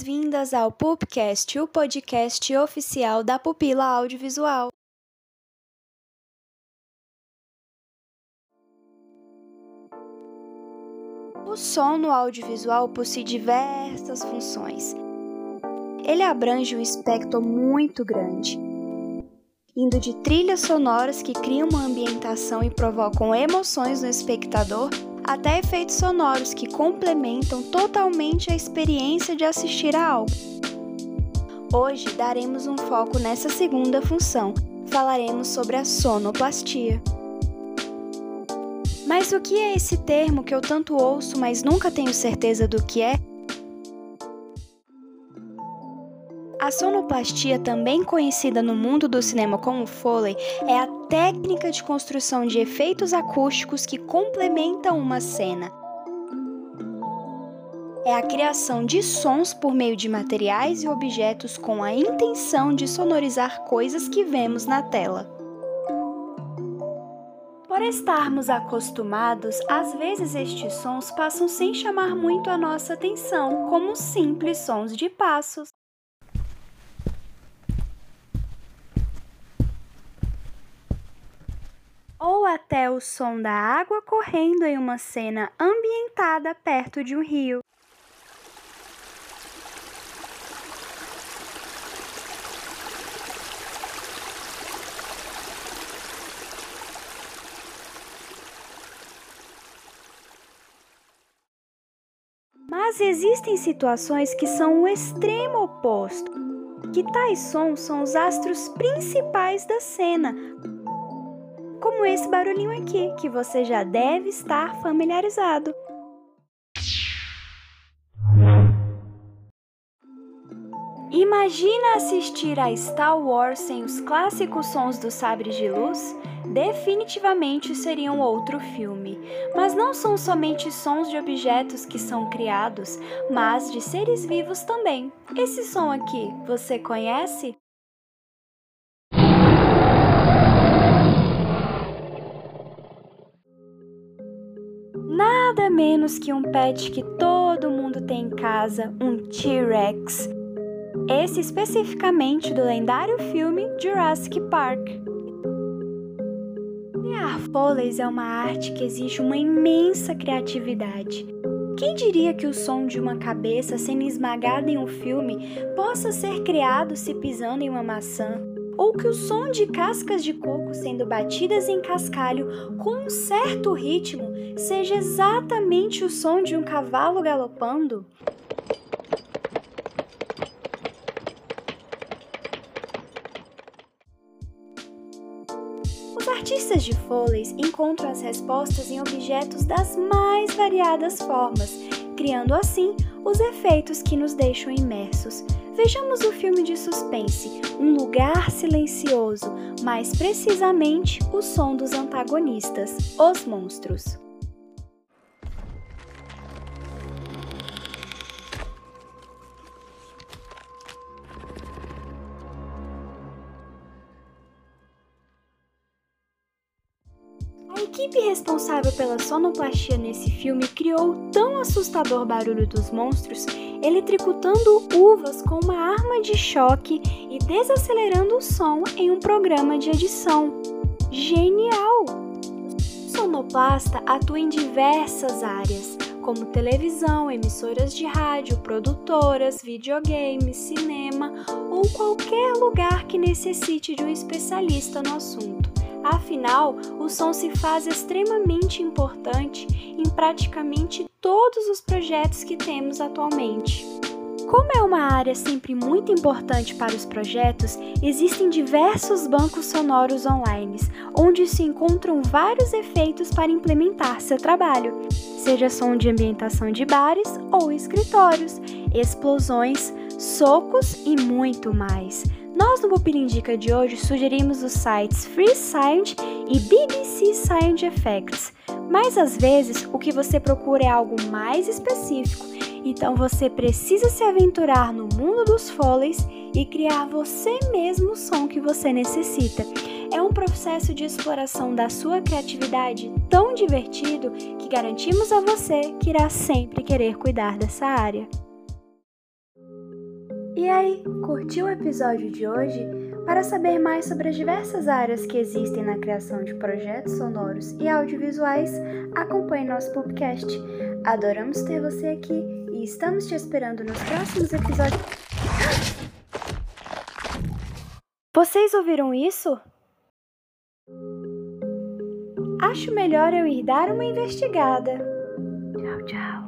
boas-vindas ao Pupcast, o podcast oficial da Pupila Audiovisual. O som no audiovisual possui diversas funções. Ele abrange um espectro muito grande, indo de trilhas sonoras que criam uma ambientação e provocam emoções no espectador, até efeitos sonoros que complementam totalmente a experiência de assistir a algo. Hoje daremos um foco nessa segunda função. Falaremos sobre a sonoplastia. Mas o que é esse termo que eu tanto ouço, mas nunca tenho certeza do que é? A sonoplastia, também conhecida no mundo do cinema como Foley, é a técnica de construção de efeitos acústicos que complementam uma cena. É a criação de sons por meio de materiais e objetos com a intenção de sonorizar coisas que vemos na tela. Por estarmos acostumados, às vezes estes sons passam sem chamar muito a nossa atenção, como simples sons de passos. Ou até o som da água correndo em uma cena ambientada perto de um rio. Mas existem situações que são o extremo oposto, que tais sons são os astros principais da cena, como esse barulhinho aqui, que você já deve estar familiarizado. Imagina assistir a Star Wars sem os clássicos sons dos sabres de luz? Definitivamente seria um outro filme. Mas não são somente sons de objetos que são criados, mas de seres vivos também. Esse som aqui, você conhece? Menos que um pet que todo mundo tem em casa, um T-Rex esse especificamente do lendário filme Jurassic Park. Criar Foleys é uma arte que exige uma imensa criatividade. Quem diria que o som de uma cabeça sendo esmagada em um filme possa ser criado se pisando em uma maçã? Ou que o som de cascas de coco sendo batidas em cascalho com um certo ritmo seja exatamente o som de um cavalo galopando? artistas de Foleys encontram as respostas em objetos das mais variadas formas, criando assim os efeitos que nos deixam imersos. Vejamos o filme de suspense, Um Lugar Silencioso, mais precisamente o som dos antagonistas, os monstros. Equipe responsável pela sonoplastia nesse filme criou o tão assustador barulho dos monstros, eletricutando uvas com uma arma de choque e desacelerando o som em um programa de edição. Genial! Sonoplasta atua em diversas áreas, como televisão, emissoras de rádio, produtoras, videogames, cinema ou qualquer lugar que necessite de um especialista no assunto. Afinal, o som se faz extremamente importante em praticamente todos os projetos que temos atualmente. Como é uma área sempre muito importante para os projetos, existem diversos bancos sonoros online, onde se encontram vários efeitos para implementar seu trabalho, seja som de ambientação de bares ou escritórios, explosões, socos e muito mais. Nós no Pupila Indica de hoje sugerimos os sites Free Sound e BBC Sound Effects, mas às vezes o que você procura é algo mais específico, então você precisa se aventurar no mundo dos foleys e criar você mesmo o som que você necessita. É um processo de exploração da sua criatividade tão divertido que garantimos a você que irá sempre querer cuidar dessa área. E aí, curtiu o episódio de hoje? Para saber mais sobre as diversas áreas que existem na criação de projetos sonoros e audiovisuais, acompanhe nosso podcast. Adoramos ter você aqui e estamos te esperando nos próximos episódios. Vocês ouviram isso? Acho melhor eu ir dar uma investigada. Tchau, tchau.